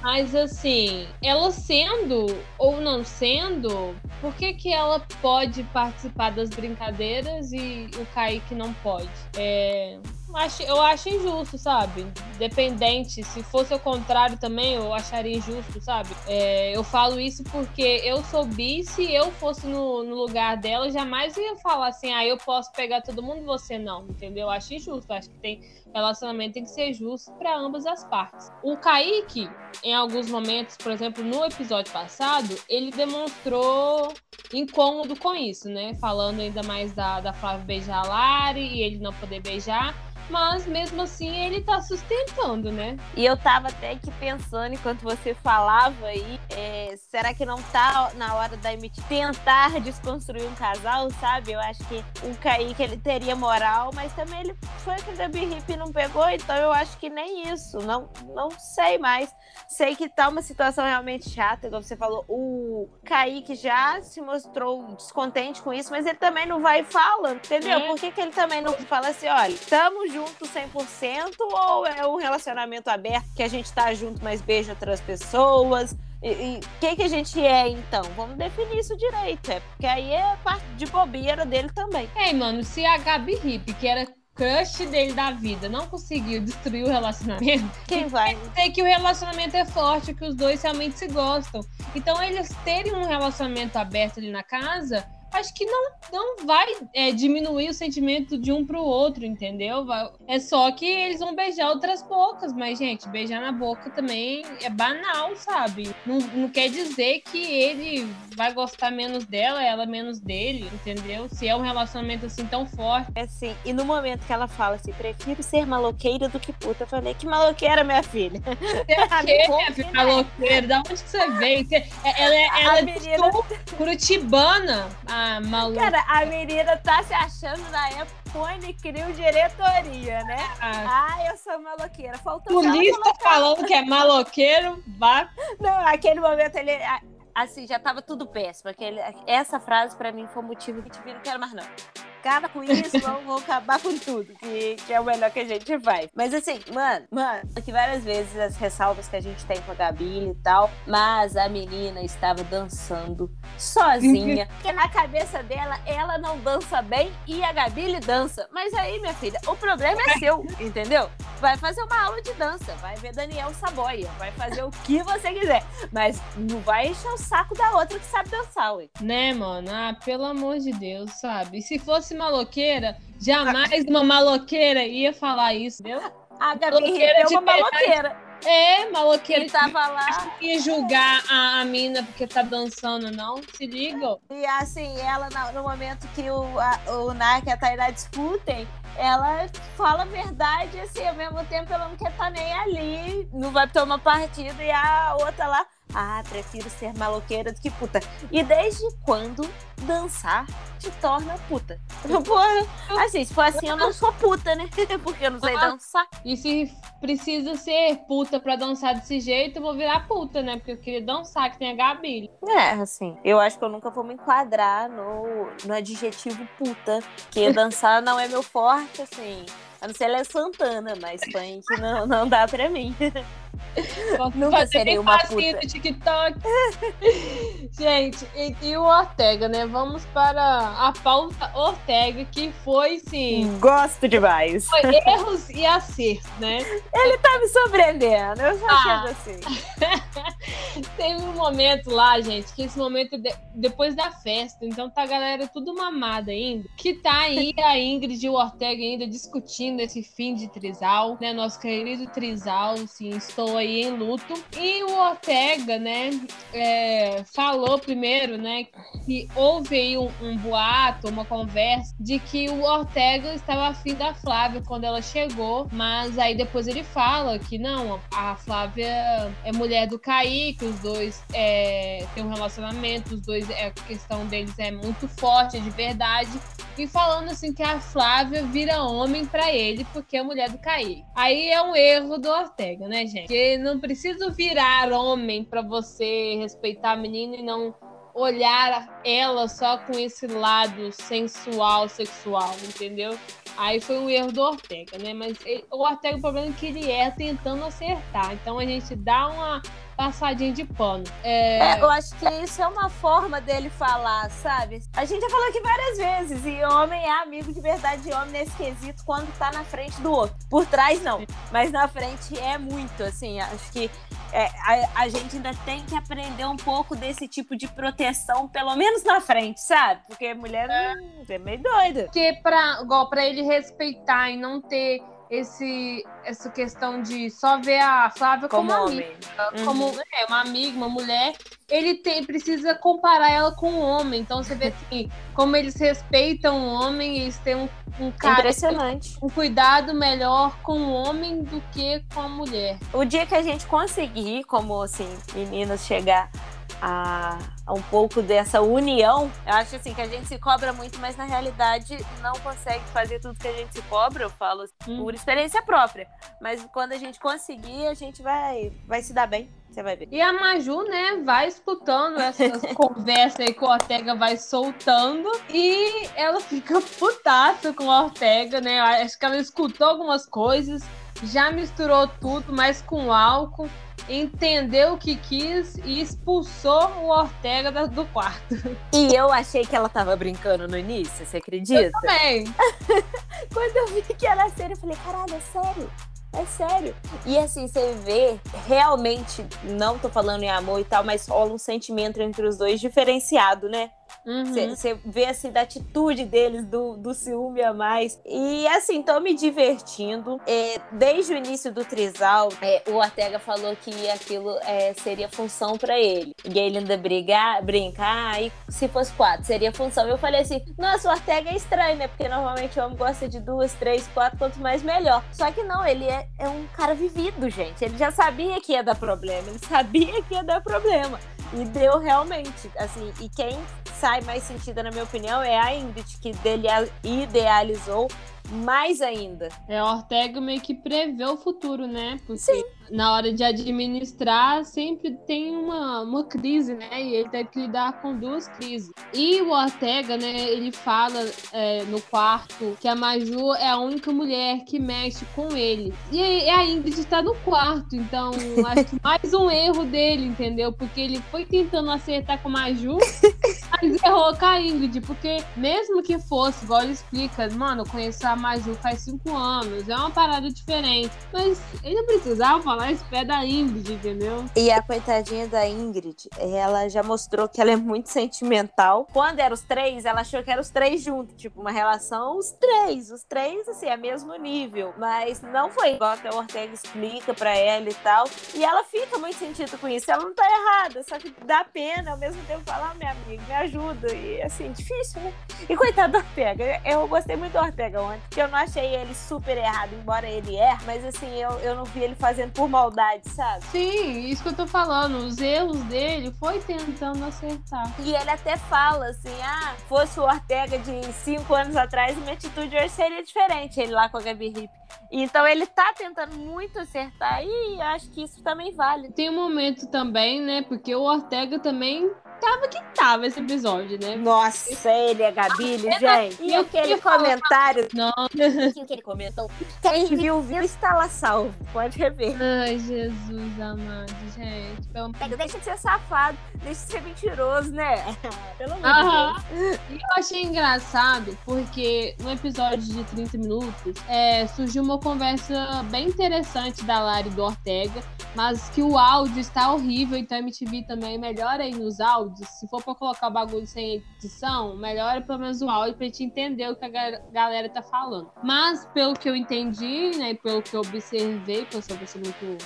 Mas assim, ela sendo ou não sendo, por que, que ela pode participar das brincadeiras e o Kaique não pode? É, acho, eu acho injusto, sabe? Dependente, se fosse o contrário também, eu acharia injusto, sabe? É, eu falo isso porque eu sou bi, se eu fosse no, no, lugar dela, jamais ia falar assim, ah, eu posso pegar todo mundo, você não, entendeu? Eu acho injusto, acho que tem relacionamento tem que ser justo para ambas as partes. O Kaique, em alguns momentos, por exemplo, no episódio passado, ele demonstrou incômodo com isso, né? Falando ainda mais da, da Flávia beijar a Lari e ele não poder beijar. mas mesmo assim ele tá sustentando, né? E eu tava até aqui pensando enquanto você falava aí, é, será que não tá na hora da Emmett tentar desconstruir um casal, sabe? Eu acho que o Kaique ele teria moral, mas também ele foi que o Debbie Hip não pegou, então eu acho que nem isso, não, não sei mais. Sei que tá uma situação realmente chata, igual você falou, o Kaique já se mostrou descontente com isso, mas ele também não vai falando, entendeu? É. Por que, que ele também não fala assim, olha, estamos juntos 100% ou é um relacionamento aberto que a gente tá junto, mas beija outras pessoas? E o que, que a gente é, então? Vamos definir isso direito, é porque aí é parte de bobeira dele também. Ei, mano, se a Gabi Hip, que era crush dele da vida não conseguiu destruir o relacionamento, quem vai? Dizer que o relacionamento é forte, que os dois realmente se gostam. Então, eles terem um relacionamento aberto ali na casa acho que não, não vai é, diminuir o sentimento de um pro outro, entendeu? É só que eles vão beijar outras bocas, mas, gente, beijar na boca também é banal, sabe? Não, não quer dizer que ele vai gostar menos dela, ela menos dele, entendeu? Se é um relacionamento assim tão forte. É assim, e no momento que ela fala assim, prefiro ser maloqueira do que puta, eu falei, que maloqueira, minha filha? Que, minha filha, maloqueira? Da onde que você veio? Ela, é, ela é menina... curitibana. A maluca. Cara, a menina tá se achando na Epone criou diretoria, né? Ah, ah eu sou maloqueira. Faltou Polícia tá falando que é maloqueiro, vá. Não, aquele momento ele. Assim, já tava tudo péssimo. Aquele, essa frase pra mim foi o motivo que te vi, não quero mais não acaba com isso, vamos, vamos acabar com tudo, que, que é o melhor que a gente faz. Mas assim, mano, mano, aqui várias vezes as ressalvas que a gente tem com a Gabi e tal, mas a menina estava dançando sozinha, porque na cabeça dela, ela não dança bem e a Gabi dança. Mas aí, minha filha, o problema é seu, entendeu? Vai fazer uma aula de dança, vai ver Daniel Saboia, vai fazer o que você quiser, mas não vai encher o saco da outra que sabe dançar, ué. Né, mano? Ah, pelo amor de Deus, sabe? E se fosse maloqueira, jamais uma maloqueira ia falar isso, entendeu? A Gabi é uma maloqueira. É, maloqueira. Ele tava lá. ia julgar a, a mina porque tá dançando, não? Se liga. E assim, ela, no momento que o, a, o Nak e a Tainá discutem, ela fala a verdade, assim, ao mesmo tempo ela não quer estar tá nem ali, não vai tomar partido, e a outra lá ah, prefiro ser maloqueira do que puta. E desde quando dançar te torna puta? Porra, assim, se for assim, eu não sou puta, né? Porque eu não sei ah, dançar. E se precisa ser puta pra dançar desse jeito, eu vou virar puta, né? Porque eu queria dançar, que tem a Gabi. É, assim, eu acho que eu nunca vou me enquadrar no, no adjetivo puta. Que dançar não é meu forte, assim. A não ser ela é Santana, mas funk não, não dá pra mim. Nunca serei uma puta. TikTok. Gente, e, e, o Ortega, né? Vamos para a pauta Ortega, que foi, sim... Gosto demais. Foi erros e acertos, né? Ele tá me surpreendendo, eu já ah. assim. Teve um momento lá, gente, que esse momento de, depois da festa, então tá a galera tudo mamada ainda, que tá aí a Ingrid e o Ortega ainda discutindo esse fim de trisal, né? Nosso querido trisal, sim, estou aí em luto. E o Ortega, né, é, falou primeiro, né, que houve aí um, um, boato, uma conversa de que o Ortega estava afim da Flávia quando ela chegou, mas aí depois ele fala que não, a Flávia é mulher do Kaique, os dois é, têm um relacionamento, os dois, é, a questão deles é muito forte, é de verdade. E falando assim que a Flávia vira homem para ele porque é mulher do Kaique. Aí é um erro do Ortega, né, gente? Não precisa virar homem para você respeitar a menina e não olhar ela só com esse lado sensual, sexual, entendeu? Aí foi um erro do Ortega, né? Mas ele, o Ortega, o problema é que ele é tentando acertar. Então a gente dá uma passadinha de pano. É... É, eu acho que isso é uma forma dele falar, sabe? A gente já falou aqui várias vezes, e homem é amigo de verdade de homem nesse quesito quando tá na frente do outro. Por trás, não. Mas na frente é muito, assim. Acho que é, a, a, gente ainda tem que aprender um pouco desse tipo de proteção, pelo menos na frente, sabe? Porque mulher é, é meio doida. Porque pra, igual, pra ele respeitar e não ter esse, essa questão de só ver a Flávia como, como amiga, uhum. como é, uma amiga, uma mulher, ele tem, precisa comparar ela com o homem. Então você vê assim, como eles respeitam o homem, eles têm um, um cara, um cuidado melhor com o homem do que com a mulher. O dia que a gente conseguir, como assim, meninas, chegar a, a um pouco dessa união, eu acho assim que a gente se cobra muito, mas na realidade não consegue fazer tudo que a gente se cobra, eu falo assim, Hum. por experiência própria. Mas quando a gente conseguir, a gente vai, vai se dar bem. Você vai ver. E a Maju, né, vai escutando essas conversas aí que o Ortega vai soltando e ela fica putaça com o Ortega, né? Acho que ela escutou algumas coisas, já misturou tudo, mas com álcool, entendeu o que quis e expulsou o Ortega do quarto. E eu achei que ela tava brincando no início, você acredita? Também. Quando eu vi que era sério, eu falei, caralho, é sério? É sério. E assim, você vê, realmente, não tô falando em amor e tal, mas rola um sentimento entre os dois diferenciado, né? Uhum. Você vê assim da atitude deles, do, do ciúme a mais. E assim, tô me divertindo. É, desde o início do Trisal, é, o Ortega falou que aquilo é, seria função pra ele. E ele ainda brigar, brincar, aí se fosse quatro, seria função. Eu falei assim: nossa, o Ortega é estranho, né? Porque normalmente o homem gosta de duas, três, quatro, quanto mais melhor. Só que não, ele é, é um cara vivido, gente. Ele já sabia que ia dar problema, ele sabia que ia dar problema. E deu realmente, assim, e quem sai mais sentida, na minha opinião, é a Ingrid, que dele idealizou mais ainda. É, o Ortega meio que prevê o futuro, né? Porque na hora de administrar sempre tem uma, uma crise, né? E ele teve que lidar com duas crises. E o Ortega, né, ele fala é, no quarto que a Maju é a única mulher que mexe com ele. E a Ingrid tá no quarto, então acho que mais um erro dele, entendeu? Porque ele foi tentando acertar com a Maju, mas errou com a Ingrid, porque mesmo que fosse, igual ele explica, mano, eu conheço a Maju faz cinco anos, é uma parada diferente. Mas ele não precisava falar esse pé da Ingrid, entendeu? E a coitadinha da Ingrid, ela já mostrou que ela é muito sentimental. Quando eram os três, ela achou que eram os três juntos, tipo, uma relação, os três, os três, assim, a mesmo nível. Mas não foi igual até o Ortega explica pra ela e tal. E ela fica muito sentida com isso. Ela não tá errada, só que dá pena, ao mesmo tempo falar, ah, minha amiga, me ajuda. E assim, difícil, né? E coitado do Ortega, eu gostei muito do Ortega ontem, porque eu não achei ele super errado, embora ele erre, mas assim, eu, eu não vi ele fazendo por maldade, sabe? Sim, isso que eu tô falando. Os erros dele foi tentando acertar. E ele até fala assim: ah, fosse o Ortega de cinco anos atrás, minha atitude hoje seria diferente. Ele lá com a Gabi Hip. Então ele tá tentando muito acertar e acho que isso também vale. Tem um momento também, né? Porque o Ortega também tava que tava esse episódio, né? Nossa, ele é Gabilho, Ah, gente. E aquele comentário Não. que ele comentou: quem viu, viu, está lá salvo. Pode rever. Ai, Jesus amado, gente. Pelo Deixa de ser safado, deixa de ser mentiroso, né? Pelo amor de Deus. E eu achei engraçado porque no episódio de 30 minutos é, surgiu uma conversa bem interessante da Lari do Ortega, mas que o áudio está horrível, então a MTV também melhora aí nos áudios. Se for pra colocar o bagulho sem edição, melhora pelo menos o áudio pra gente entender o que a ga- galera tá falando. Mas pelo que eu entendi, né, e pelo que eu observei, porque eu sou uma pessoa muito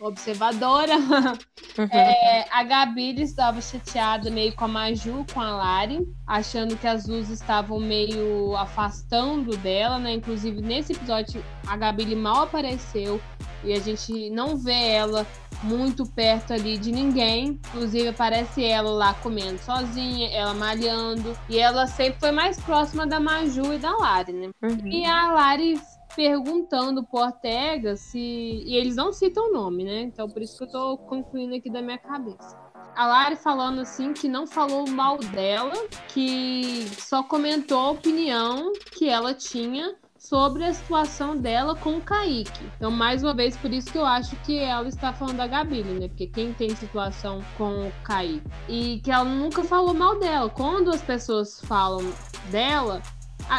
observadora, é, a Gabi estava chateada meio com a Maju, com a Lari, achando que as luzes estavam meio afastando dela, né? Inclusive, nesse episódio, a Gabi mal apareceu e a gente não vê ela muito perto ali de ninguém. Inclusive, aparece ela lá comendo sozinha, ela malhando. E ela sempre foi mais próxima da Maju e da Lari, né? Uhum. E a Lari perguntando pro Ortega se. E eles não citam o nome, né? Então por isso que eu tô concluindo aqui da minha cabeça. A Lari falando assim que não falou mal dela, que só comentou a opinião que ela tinha sobre a situação dela com o Kaique. Então, mais uma vez, por isso que eu acho que ela está falando da Gabi, né? Porque quem tem situação com o Kaique. E que ela nunca falou mal dela. Quando as pessoas falam dela,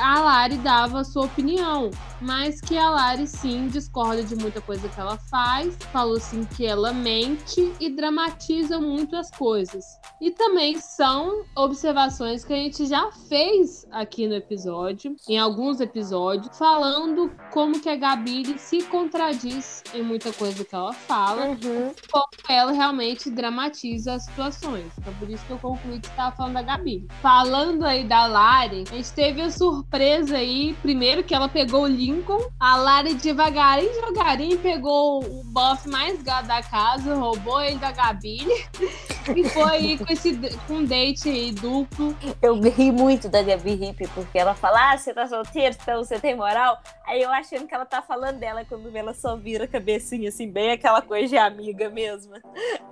a Lari dava a sua opinião, mas que a Lari sim discorda de muita coisa que ela faz, falou assim que ela mente e dramatiza muito as coisas. E também são observações que a gente já fez aqui no episódio, em alguns episódios, falando como que a Gabi se contradiz em muita coisa que ela fala, uhum. como ela realmente dramatiza as situações. Então por isso que eu concluí que estava falando da Gabi. Falando aí da Lari, a gente teve a surpresa surpresa aí. Primeiro que ela pegou o Lincoln. A Lari devagarinho, devagarinho pegou o buff mais gado da casa, roubou ele da Gabi. e foi com esse com um date aí duplo. Eu ri muito da Gabi Hip, porque ela fala: Ah, você tá solteiro, então você tem moral. Aí eu achando que ela tá falando dela quando ela só vira a cabecinha assim, bem aquela coisa de amiga mesmo.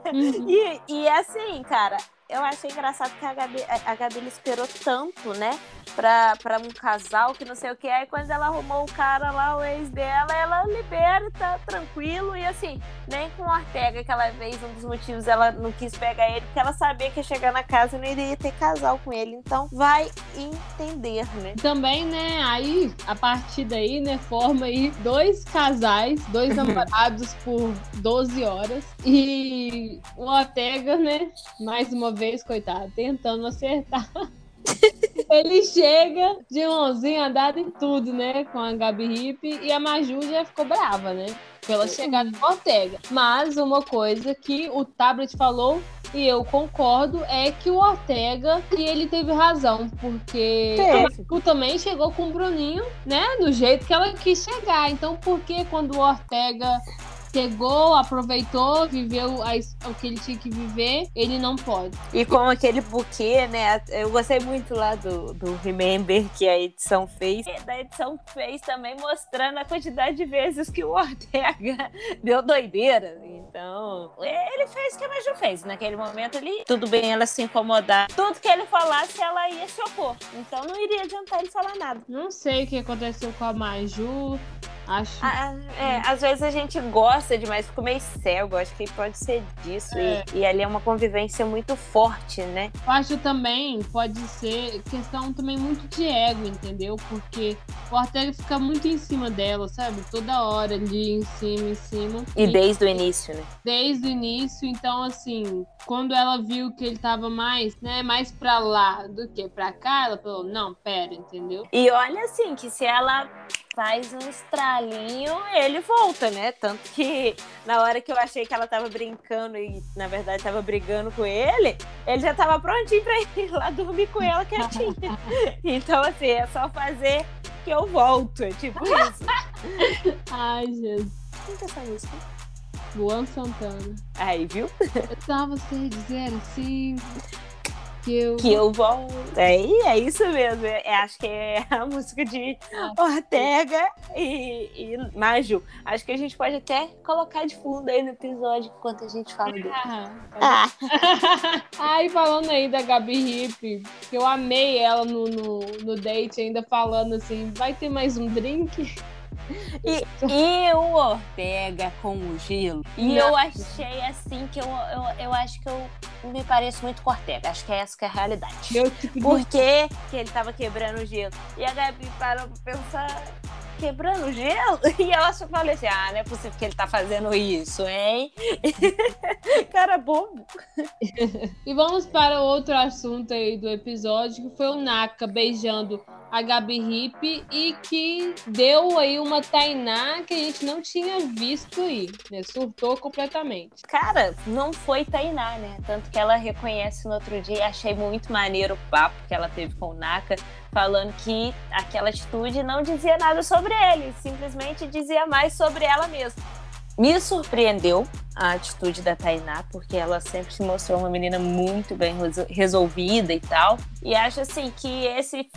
Uhum. E, e assim, cara, eu achei engraçado que a Gabi, a Gabi esperou tanto, né? Pra, pra um casal que não sei o que. Aí quando ela arrumou o cara lá, o ex dela, ela libera, tá tranquilo. E assim, nem com o Ortega, aquela vez, um dos motivos ela não quis pegar ele, porque ela sabia que ia chegar na casa e não iria ter casal com ele. Então vai entender, né? Também, né? Aí, a partir daí, né, forma aí dois casais, dois namorados por 12 horas. E o Ortega, né, mais uma vez vez, coitado, tentando acertar. Ele chega de mãozinha dada em tudo, né? Com a Gabi Hip e a Maju já ficou brava, né? Pela chegada do Ortega. Mas uma coisa que o Tablet falou e eu concordo é que o Ortega e ele teve razão, porque Maju também chegou com o Bruninho, né? Do jeito que ela quis chegar. Então, por que quando o Ortega chegou, aproveitou, viveu a, o que ele tinha que viver, ele não pode. E com aquele buquê, né? Eu gostei muito lá do, do Remember que a edição fez. E da edição fez também mostrando a quantidade de vezes que o Ortega deu doideira. Então, ele fez o que a Maju fez. Naquele momento ali, tudo bem ela se incomodar. Tudo que ele falasse, ela ia se opor. Então não iria adiantar ele falar nada. Não sei o que aconteceu com a Maju. Acho. Ah, é, às vezes a gente gosta demais, ficou meio cego. Acho que pode ser disso. É. E, e, ali é uma convivência muito forte, né? Eu acho também, pode ser questão também muito de ego, entendeu? Porque o Ortega fica muito em cima dela, sabe? Toda hora ali em cima, em cima. E, e desde o início, né? Desde o início, então assim, quando ela viu que ele tava mais, né, mais pra lá do que pra cá, ela falou, não, pera, entendeu? E olha assim, que se ela faz um estralinho, ele volta, né? Tanto que na hora que eu achei que ela tava brincando e na verdade tava brigando com ele, ele já tava prontinho pra ir lá dormir com ela quietinha. então, assim, é só fazer que eu volto. É tipo isso. Ai, Jesus. Quem que é essa música? Luan Santana. Aí, viu? Eu tava sem dizer assim. Que eu, que eu volto. É, é isso mesmo. É, acho que é a música de ah, Ortega e, e Maju. Acho que a gente pode até colocar de fundo aí no episódio enquanto a gente fala dele. Ah, ah. Ai, falando aí da Gabi Hip, que eu amei ela no, no, no date, ainda falando assim: vai ter mais um drink? E, e o Ortega com o gelo. E eu achei assim que eu, eu, eu acho que eu me pareço muito com o Ortega. Acho que é essa que é a realidade. Tipo Porque que ele tava quebrando o gelo. E a Gabi parou pra pensar quebrando o gelo? E ela só falou assim: ah, não é possível que ele tá fazendo isso, hein? Cara bobo. e vamos para outro assunto aí do episódio, que foi o Naka beijando a Gabi Hip e que deu aí uma Tainá que a gente não tinha visto aí, né? Surtou completamente. Cara, não foi Tainá, né? Tanto que ela reconhece no outro dia, achei muito maneiro o papo que ela teve com o Naka, falando que aquela atitude não dizia nada sobre ele, simplesmente dizia mais sobre ela mesma. Me surpreendeu a atitude da Tainá, porque ela sempre se mostrou uma menina muito bem resolvida e tal. E acho assim que esse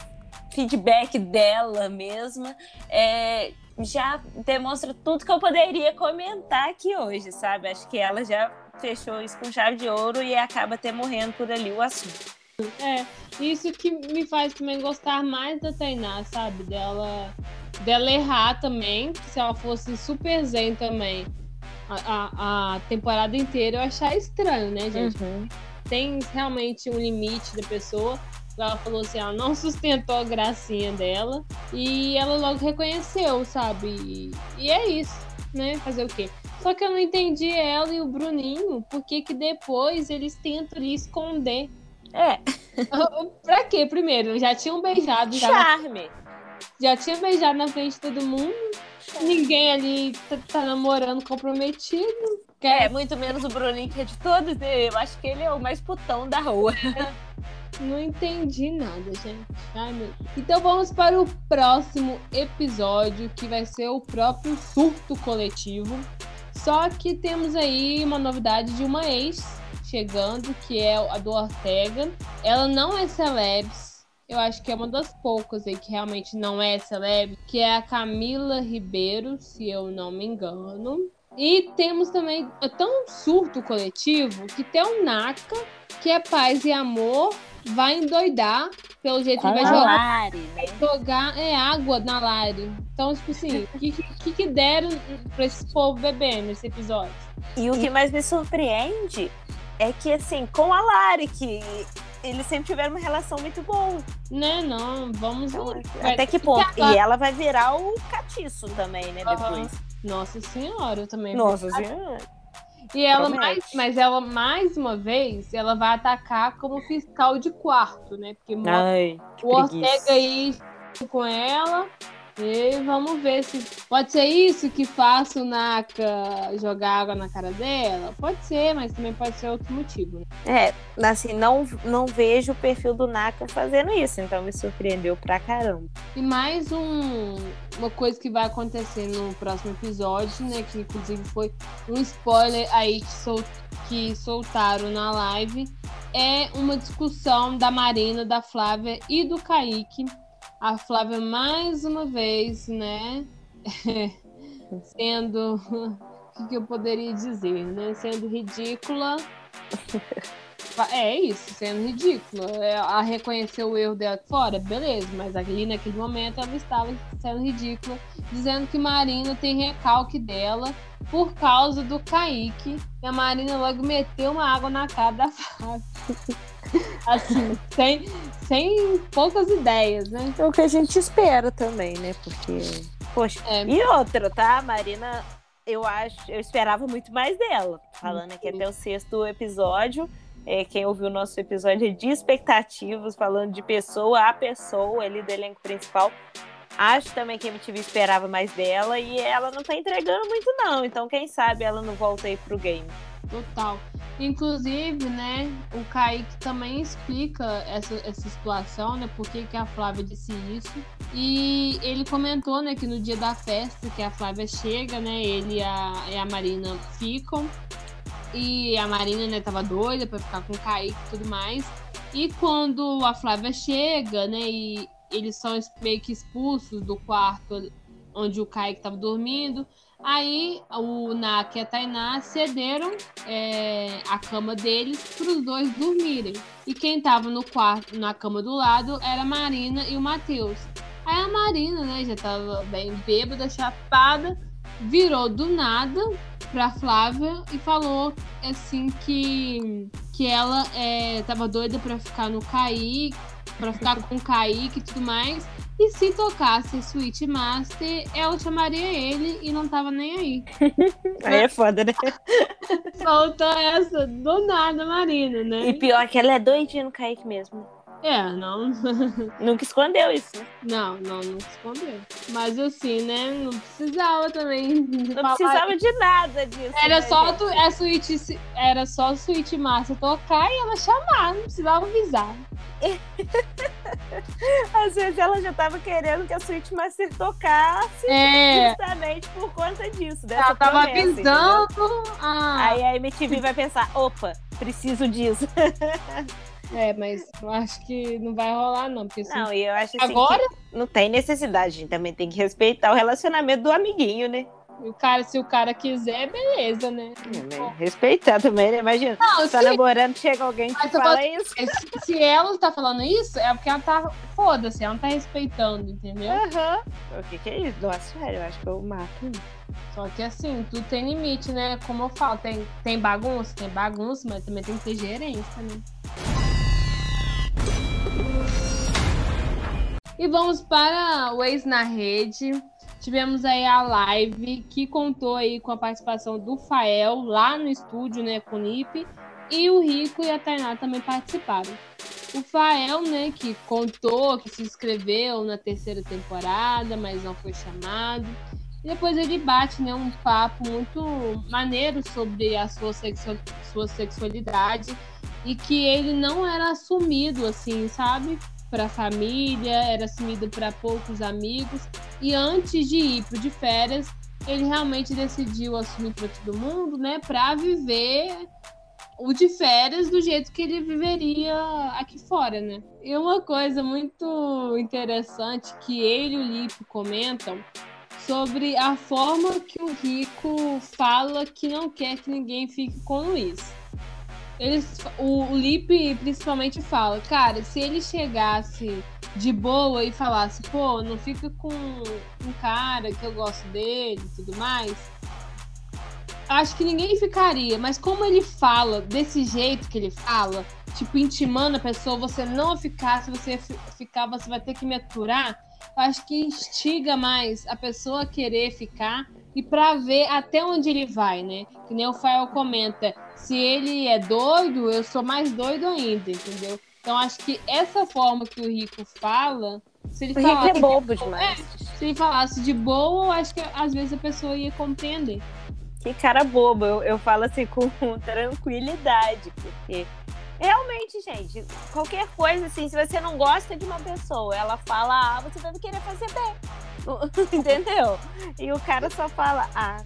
feedback dela mesma, é, já demonstra tudo que eu poderia comentar aqui hoje, sabe? Acho que ela já fechou isso com chave de ouro e acaba até morrendo por ali o assunto. É, isso que me faz também gostar mais da Tainá, sabe? Dela, dela errar também, se ela fosse super zen também a, a, a temporada inteira, eu achar estranho, né, gente? Uhum. Tem realmente um limite da pessoa, ela falou assim, ela não sustentou a gracinha dela e ela logo reconheceu, sabe? E, e é isso, né? Fazer o quê? Só que eu não entendi ela e o Bruninho, porque que depois eles tentam lhe esconder. É. pra quê? Primeiro, já tinham beijado. Já Charme. Já tinha beijado na frente de todo mundo. Ninguém ali tá, tá namorando comprometido. É, muito menos o Bruninho, que é de todos. Eu acho que ele é o mais putão da rua. Não entendi nada, gente. Ai, meu... Então vamos para o próximo episódio, que vai ser o próprio surto coletivo. Só que temos aí uma novidade de uma ex chegando, que é a do Ortega. Ela não é celebs. Eu acho que é uma das poucas aí que realmente não é celeb, que é a Camila Ribeiro, se eu não me engano. E temos também é tão surto coletivo que tem o Naka, que é paz e amor, vai endoidar, pelo jeito que vai jogar, Lari, né? jogar é água na Lari. Então, tipo assim, o que, que, que deram pra esse povo beber nesse episódio? E o que mais me surpreende é que, assim, com a Lari, que eles sempre tiveram uma relação muito boa. Né, não, vamos Então, até que ponto? E ela vai virar o catiço também, né? Aham. Depois. Nossa senhora, eu também. Nossa senhora. E ela promete. mais, mas ela mais uma vez, ela vai atacar como fiscal de quarto, né? Porque Ai, o. Ortega aí com ela. E vamos ver se pode ser isso que faça o Naka jogar água na cara dela. Pode ser, mas também pode ser outro motivo. Né? É, assim, não, não vejo o perfil do Naka fazendo isso, então me surpreendeu pra caramba. E mais um, uma coisa que vai acontecer no próximo episódio, né? Que inclusive foi um spoiler aí que, sol- que soltaram na live. É uma discussão da Marina, da Flávia e do Kaique. A Flávia, mais uma vez, né? sendo. O que, eu poderia dizer, né? Sendo ridícula. É isso, sendo ridícula. É, A reconhecer o erro dela fora, beleza, mas ali naquele momento ela estava sendo ridícula, dizendo que Marina tem recalque dela por causa do Kaique. E a Marina logo meteu uma água na cara da Flávia. Assim, sem, sem poucas ideias, né? É o que a gente espera também, né? Porque, poxa. É. E outra, tá? A Marina, eu acho, eu esperava muito mais dela. Falando aqui até o sexto episódio. É, quem ouviu o nosso episódio é de expectativas, falando de pessoa a pessoa ali do elenco principal. Acho também que a MTV esperava mais dela e ela não tá entregando muito, não. Então, quem sabe ela não volta aí pro game. Total. Inclusive, né, o Kaique também explica essa, essa situação, né, por que a Flávia disse isso. E ele comentou, né, que no dia da festa que a Flávia chega, né, ele e a, e a Marina ficam. E a Marina, né, tava doida pra ficar com o Kaique e tudo mais. E quando a Flávia chega, né, e eles são meio que expulsos do quarto onde o Kaique tava dormindo, aí o Nak e a Tainá cederam é, a cama deles para os dois dormirem. E quem tava no quarto, na cama do lado, era a Marina e o Matheus. Aí a Marina, né, já tava bem bêbada, chapada, virou do nada pra Flávia e falou assim que, que ela é, tava doida pra ficar no Kaique, pra ficar com o Kaique e tudo mais. E se tocasse Switch Master, ela chamaria ele e não tava nem aí. Aí é foda, né? Soltou essa do nada, Marina, né? E pior que ela é doidinha no Kaique mesmo. É, não, Nunca escondeu isso, né? não, não, não escondeu. Mas assim, né? Não precisava também. Não precisava de nada disso. Era né, só tu, a Switch, era só a Switch Master tocar e ela chamar, não precisava avisar. Às vezes ela já tava querendo que a Switch Master tocasse É, justamente por conta disso. Dessa ela tava promessa, avisando. Ah, Aí a MTV vai pensar, opa, preciso disso. É, mas eu acho que não vai rolar, não. Porque assim, Não, e eu acho assim agora, não tem necessidade, a gente também tem que respeitar o relacionamento do amiguinho, né? o cara, se o cara quiser, beleza, né? Respeitar também, né? Imagina, Não, tá se, namorando, chega alguém que fala isso. se- se ela tá falando isso, é porque ela tá. Foda-se, ela não tá respeitando, entendeu? Aham. O que que é isso? Nossa, sério, eu acho que eu mato. Só que assim, tudo tem limite, né? Como eu falo, tem, tem bagunça, tem bagunça, mas também tem que ter gerência, né? E vamos para o Ex na Rede. Tivemos aí a live que contou aí com a participação do Fael lá no estúdio, né, com o Nip. E o Rico e a Tainá também participaram. O Fael, né, que contou que se inscreveu na terceira temporada, mas não foi chamado. E depois ele bate, né, um papo muito maneiro sobre a sua, sexu sua sexualidade e que ele não era assumido, assim, sabe? Para a família, era assumido para poucos amigos. E antes de ir para de férias, ele realmente decidiu assumir para todo mundo, né? Para viver o de férias do jeito que ele viveria aqui fora, né? E uma coisa muito interessante que ele e o Lipe comentam sobre a forma que o Rico fala que não quer que ninguém fique com o Luiz. Eles, o, o Lipe principalmente fala, cara, se ele chegasse de boa e falasse, pô, não fica com um cara que eu gosto dele e tudo mais, acho que ninguém ficaria, mas como ele fala desse jeito que ele fala, tipo, intimando a pessoa, você não ficar, se você ficar, você vai ter que me aturar, acho que instiga mais a pessoa a querer ficar e para ver até onde ele vai, né? Que nem o Fael comenta, se ele é doido, eu sou mais doido ainda, entendeu? Então acho que essa forma que o Rico fala, se ele o falasse, Rico é bobo demais. É, se ele falasse de boa, eu acho que às vezes a pessoa ia compreender. Que cara bobo, eu, eu falo assim com tranquilidade, porque realmente, gente, qualquer coisa assim, se você não gosta de uma pessoa, ela fala A, você deve querer fazer B. Entendeu? E o cara só fala A.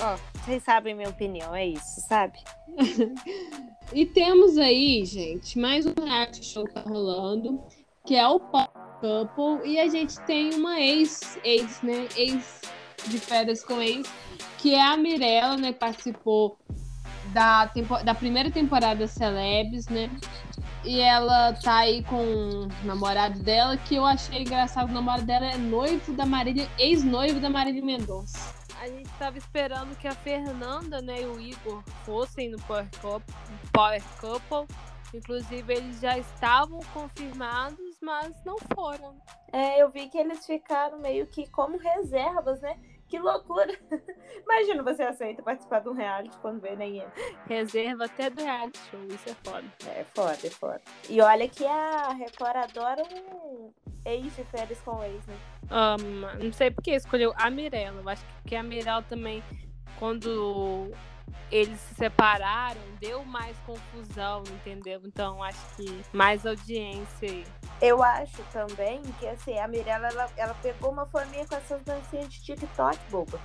Ó, vocês sabem minha opinião, é isso, sabe? e temos aí, gente, mais um reality show que tá rolando, que é o Pop Couple, e a gente tem uma ex, ex, né? Ex de férias com ex, que é a Mirella, né? Participou da, tempo, da primeira temporada Celebs, né? E ela tá aí com o namorado dela, que eu achei engraçado. O namorado dela é noivo da Marília, ex-noivo da Marília Mendonça. A gente tava esperando que a Fernanda né, e o Igor fossem no Power Couple. Power Couple. Inclusive, eles já estavam confirmados, mas não foram. É, eu vi que eles ficaram meio que como reservas, né? Que loucura! Imagina você aceita participar de um reality quando vê nem ele. Reserva até do reality show, isso é foda. É foda, é foda. E olha que a Record adora um ex de férias com ex, né? Um, não sei porque escolheu a Mirella. Eu acho que a Mirella também, quando eles se separaram, deu mais confusão, entendeu? Então acho que mais audiência aí. Eu acho também que assim, a Mirella ela, ela pegou uma família com essas dancinhas de TikTok, boba.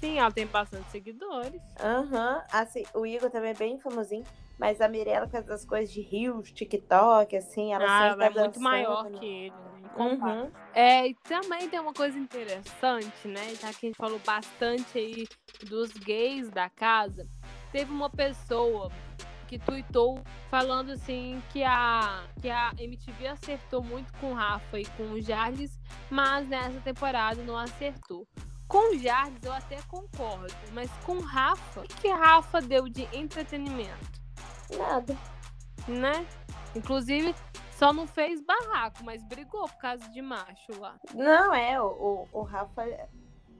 Sim, ela tem bastante seguidores. Aham, uhum. assim, o Igor também é bem famosinho. Mas a Mirella com essas coisas de rios, TikTok, assim, ela ah, sempre ela tá é muito maior né? que ele, né? Uhum. É, e também tem uma coisa interessante, né? Já que a gente falou bastante aí dos gays da casa, teve uma pessoa que tuitou falando assim que a, que a MTV acertou muito com o Rafa e com o Jarles, mas nessa temporada não acertou. Com o Jarles eu até concordo, mas com o Rafa, o que Rafa deu de entretenimento? Nada. Né? Inclusive, só não fez barraco, mas brigou por causa de macho lá. Não, é, o, o, o Rafa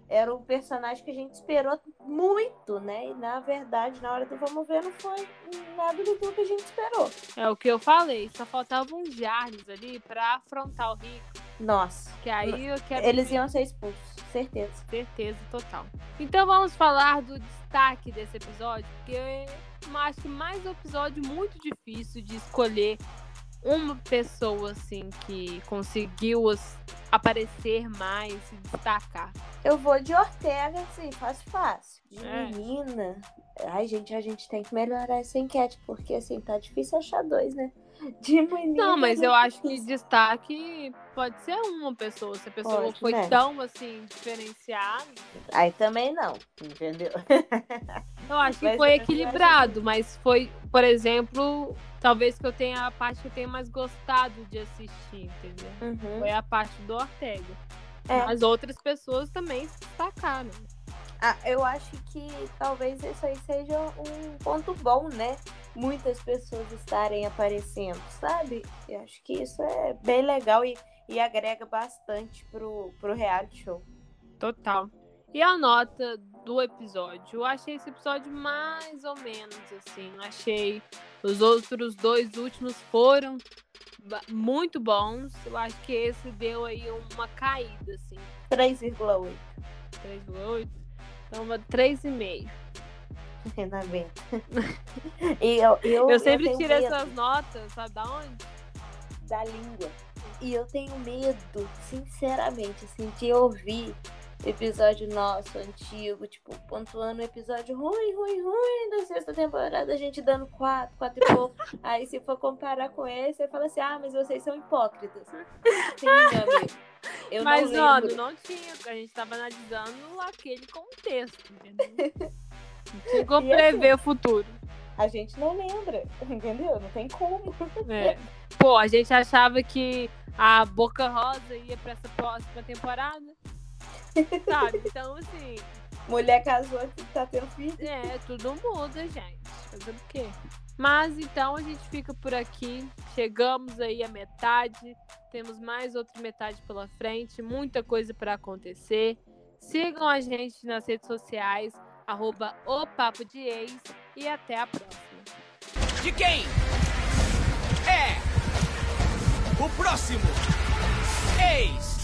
era o personagem que a gente esperou muito, né? E na verdade, na hora do vamos ver, não foi nada do que a gente esperou. É o que eu falei, só faltavam uns Jarles ali pra afrontar o Rico. Nossa. Que aí eu quero. Eles iam ser expulsos, certeza. Certeza total. Então vamos falar do destaque desse episódio, porque acho que mais um episódio muito difícil de escolher uma pessoa assim que conseguiu aparecer mais, se destacar. Eu vou de Ortega, assim, fácil, fácil. De é. menina. Ai, gente, a gente tem que melhorar essa enquete, porque assim, tá difícil achar dois, né? De. Não, mas eu acho que destaque pode ser uma pessoa. Se a pessoa pode, foi né? tão assim, diferenciada. Aí também não, entendeu? Eu acho que foi equilibrado, mas foi, por exemplo, talvez que eu tenha a parte que eu tenha mais gostado de assistir, entendeu? Uhum. Foi a parte do Ortega. É. Mas outras pessoas também se destacaram. Ah, eu acho que talvez isso aí seja um ponto bom, né? Muitas pessoas estarem aparecendo, sabe? Eu acho que isso é bem legal e, e agrega bastante pro, pro reality show. Total. E a nota do episódio? Eu achei esse episódio mais ou menos assim. Achei os outros dois últimos foram muito bons. Eu acho que esse deu aí uma caída, assim. 3,8. 3,8? Então, 3,5. Ainda bem. e eu, eu, eu sempre eu tiro medo. essas notas, sabe da onde? Da língua. E eu tenho medo, sinceramente, assim, de ouvir episódio nosso, antigo, tipo, pontuando um episódio ruim, ruim, ruim da sexta temporada, a gente dando quatro, quatro e pouco. Aí se for comparar com esse, você fala assim, ah, mas vocês são hipócritas. Sim, meu amigo. Eu mas, não mano, não tinha, a gente tava analisando aquele contexto, entendeu? Não tinha como prever assim, o futuro. A gente não lembra, entendeu? Não tem como. É. Pô, a gente achava que a Boca Rosa ia pra essa próxima temporada. Sabe? Então, assim. Mulher casou e tá tendo filho. É, tudo muda, gente. Fazer o quê? Mas então a gente fica por aqui. Chegamos aí à metade. Temos mais outra metade pela frente. Muita coisa para acontecer. Sigam a gente nas redes sociais, arroba o Papo de Ex. E até a próxima. De quem? É o próximo ex.